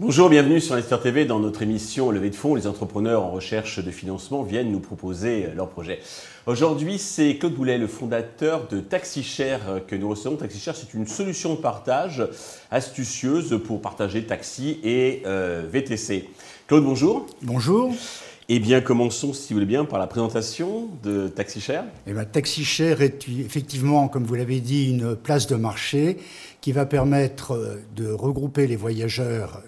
Bonjour, bienvenue sur Investir TV. Dans notre émission Levée de fonds, les entrepreneurs en recherche de financement viennent nous proposer leurs projets. Aujourd'hui, c'est Claude Boulet, le fondateur de TaxiShare que nous recevons. TaxiShare, c'est une solution de partage astucieuse pour partager taxi et euh, VTC. Claude, bonjour. Bonjour. Eh bien, commençons, si vous voulez bien, par la présentation de TaxiShare. Eh bien, TaxiShare est effectivement, comme vous l'avez dit, une place de marché qui va permettre de regrouper les voyageurs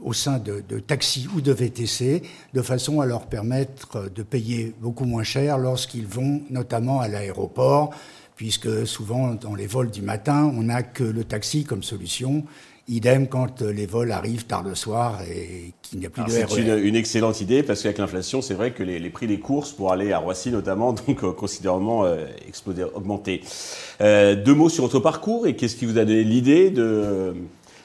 au sein de, taxis ou de VTC, de façon à leur permettre de payer beaucoup moins cher lorsqu'ils vont notamment à l'aéroport, puisque souvent dans les vols du matin, on n'a que le taxi comme solution. Idem quand les vols arrivent tard le soir et qu'il n'y a plus de RER. C'est une, excellente idée parce qu'avec l'inflation, c'est vrai que les, prix des courses pour aller à Roissy notamment, donc euh, considérablement euh, explosé, augmenté. Euh, deux mots sur votre parcours et qu'est-ce qui vous a donné l'idée de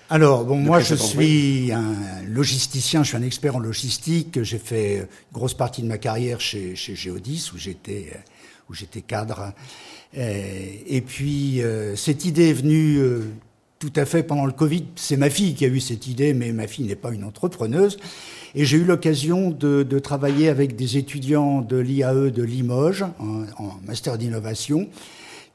alors, bon, moi, je suis un logisticien, je suis un expert en logistique. J'ai fait une grosse partie de ma carrière chez, chez Geodis, où j'étais, où j'étais cadre. Et, puis, euh, cette idée est venue euh, tout à fait pendant le Covid. C'est ma fille qui a eu cette idée, mais ma fille n'est pas une entrepreneuse. Et j'ai eu l'occasion de, travailler avec des étudiants de l'IAE de Limoges, en, en master d'innovation,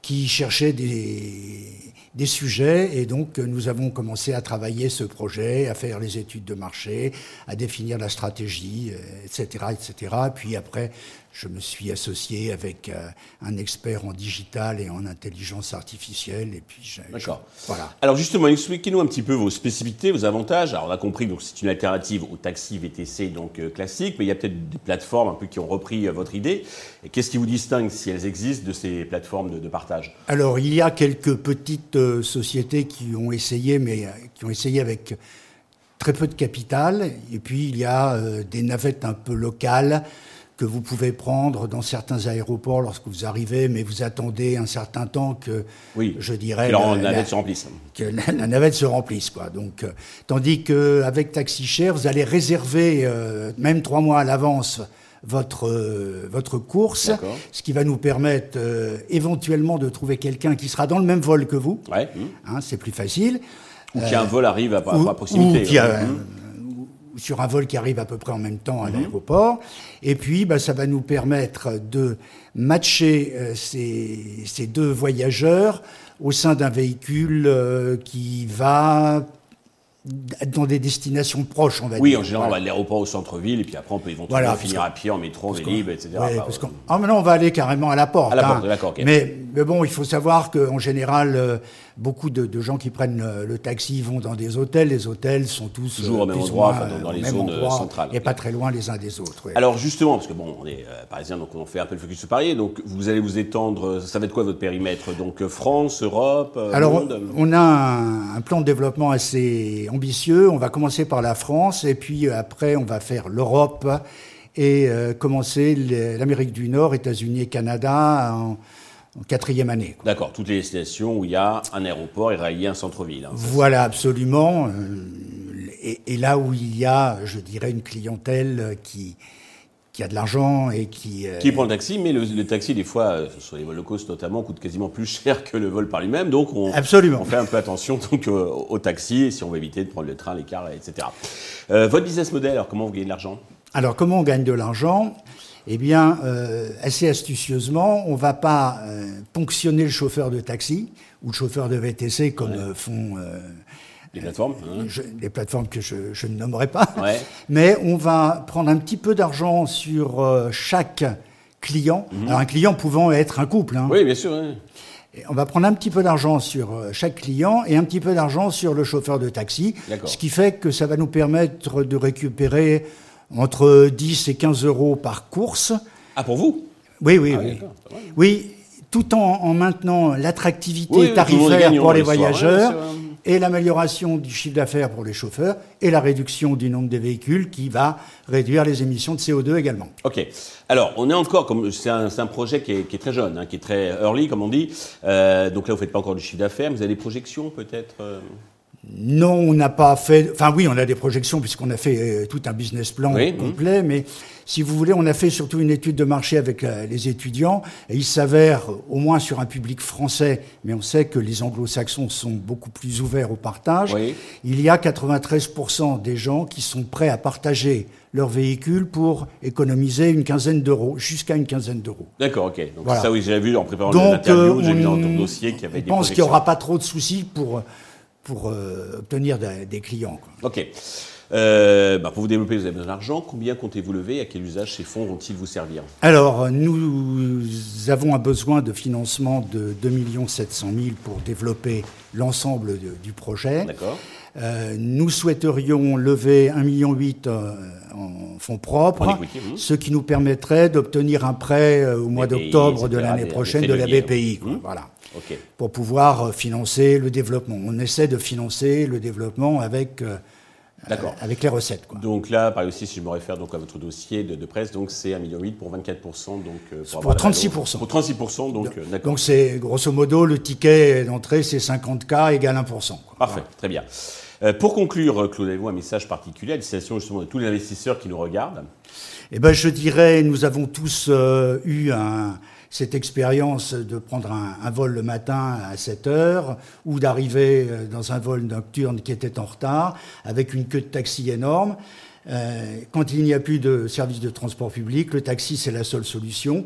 qui cherchaient des des sujets et donc nous avons commencé à travailler ce projet, à faire les études de marché, à définir la stratégie, etc., euh, etc. Puis après, je me suis associé avec euh, un expert en digital et en intelligence artificielle. Et puis, D'accord. Voilà. Alors justement, expliquez-nous un petit peu vos spécificités, vos avantages. Alors on a compris que c'est une alternative au taxi VTC donc euh, classique, mais il y a peut-être des plateformes un peu qui ont repris euh, votre idée. Et qu'est-ce qui vous distingue, si elles existent, de ces plateformes de, partage? Alors il y a quelques petites sociétés qui ont essayé, mais qui ont essayé avec très peu de capital. Et puis il y a des navettes un peu locales que vous pouvez prendre dans certains aéroports lorsque vous arrivez, mais vous attendez un certain temps que, oui, je dirais, que la, navette se remplisse. Que la, navette se remplisse, quoi. Donc, euh, tandis qu'avec TaxiShare, vous allez réserver euh, même trois mois à l'avance votre euh, votre course, ce qui va nous permettre éventuellement de trouver quelqu'un qui sera dans le même vol que vous. Ouais. Hein, c'est plus facile. Ou qui a un vol arrive à, à proximité. Ou qui a, sur un vol qui arrive à peu près en même temps à mhm. l'aéroport. Et puis, bah, ça va nous permettre de matcher euh, ces, ces, deux voyageurs au sein d'un véhicule euh, qui va dans des destinations proches, on va dire. Oui, en général, on va de l'aéroport au centre-ville, et puis après, on peut éventuellement finir à pied en métro, en Vélib, etc. Ouais, parce ah, maintenant, on va aller carrément à la porte. À la porte, hein. d'accord, mais, mais, bon, il faut savoir qu'en général, euh, beaucoup de, gens qui prennent le, taxi vont dans des hôtels. Les hôtels sont tous toujours au même endroit, dans, les zones centrales, et pas très loin les uns des autres. Alors justement, parce que bon, on est euh, parisien, donc on fait un peu le focus sur Paris. Donc vous allez vous étendre. Ça va être quoi votre périmètre? Donc France, Europe. Euh, Alors on a un, un, plan de développement assez ambitieux. On va commencer par la France et puis euh, après on va faire l'Europe et commencer l'Amérique du Nord, États-Unis et Canada en en quatrième année. D'accord, toutes les destinations où il y a un aéroport et un centre-ville. Hein, voilà, absolument. Euh, et, là où il y a, je dirais, une clientèle qui, qui a de l'argent et qui... Euh, qui prend le taxi, mais le, taxi, des fois, euh, sur les vols low cost notamment, coûte quasiment plus cher que le vol par lui-même. Donc on, Absolument. on fait un peu attention donc, au, taxi, si on veut éviter de prendre le train, les cars, etc. votre business model, alors comment vous gagnez de l'argent? Alors comment on gagne de l'argent? Eh bien, euh, assez astucieusement, on ne va pas euh, ponctionner le chauffeur de taxi ou le chauffeur de VTC comme euh, font les plateformes, hein. les plateformes que je, ne nommerai pas. Mais on va prendre un petit peu d'argent sur chaque client. Mhm. Alors un client pouvant être un couple. Hein. Oui, bien sûr. on va prendre un petit peu d'argent sur chaque client et un petit peu d'argent sur le chauffeur de taxi. Ce qui fait que ça va nous permettre de récupérer entre 10 et 15 euros par course. Ah, pour vous? Oui, oui, ah, oui. Oui, tout en, maintenant l'attractivité tarifaire pour les voyageurs et l'amélioration du chiffre d'affaires pour les chauffeurs et la réduction du nombre de véhicules qui va réduire les émissions de CO2 également. Ok. Alors, on est encore c'est un, projet qui est, très jeune, hein, qui est très early, comme on dit. Euh, donc là, vous faites pas encore du chiffre d'affaires. Vous avez des projections peut-être euh? Non, on n'a pas fait. Enfin, oui, on a des projections puisqu'on a fait euh, tout un business plan Oui, complet, mais si vous voulez, on a fait surtout une étude de marché avec euh, les étudiants, et il s'avère, au moins sur un public français, mais on sait que les anglo-saxons sont beaucoup plus ouverts au partage, Oui. il y a 93% des gens qui sont prêts à partager leur véhicule pour économiser une quinzaine d'euros, jusqu'à une quinzaine d'euros. D'accord, ok. Donc Voilà. ça, oui, j'ai vu en préparant l'interview, euh, j'ai vu dans on- ton dossier qu'il y avait on des pense qu'il n'y aura pas trop de soucis pour, pour euh, obtenir des, clients. quoi. Euh, bah, pour vous développer, vous avez besoin d'argent. Combien comptez-vous lever à quel usage ces fonds vont-ils vous servir Alors, nous avons un besoin de financement de 2 700 000 pour développer l'ensemble du projet. D'accord Euh, nous souhaiterions lever 1,8 million euh, en fonds propres, En equity, ce qui nous permettrait d'obtenir un prêt au mois d'octobre de l'année prochaine de la BPI. quoi, mhm. Voilà. Ok. Pour pouvoir financer le développement. On essaie de financer le développement avec, D'accord. avec les recettes. Quoi. Donc là, pareil aussi, si je me réfère donc à votre dossier de, de presse, donc c'est 1,8 million pour 24%. Donc, euh, Pour avoir la 36%. valeur. Pour 36%, donc euh, d'accord. Donc c'est grosso modo le ticket d'entrée, c'est 50K égale 1%. quoi. Parfait, très bien. Euh, pour conclure, Claude, avez-vous un message particulier à destination justement de tous les investisseurs qui nous regardent? Eh ben, je dirais, nous avons tous euh, eu un- cette expérience de prendre un, vol le matin à 7 heures ou d'arriver euh, dans un vol nocturne qui était en retard avec une queue de taxi énorme. Euh, quand il n'y a plus de service de transport public, le taxi, c'est la seule solution.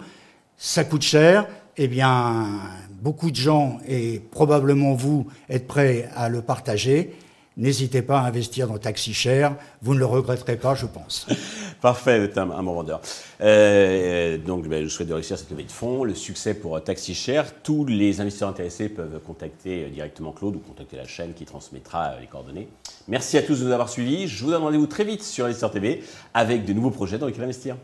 Ça coûte cher. Eh bien, beaucoup de gens, et probablement vous, êtes prêts à le partager. N'hésitez pas à investir dans Taxi Cher. Vous ne le regretterez pas, je pense. Parfait, vous êtes un, bon vendeur. Euh, donc, ben, je souhaite de réussir cette levée de fonds, le succès pour euh, Taxi Cher. Tous les investisseurs intéressés peuvent contacter euh, directement Claude ou contacter la chaîne qui transmettra euh, les coordonnées. Merci à tous de nous avoir suivis. Je vous donne rendez-vous très vite sur Investisseur TV avec de nouveaux projets dans lesquels investir.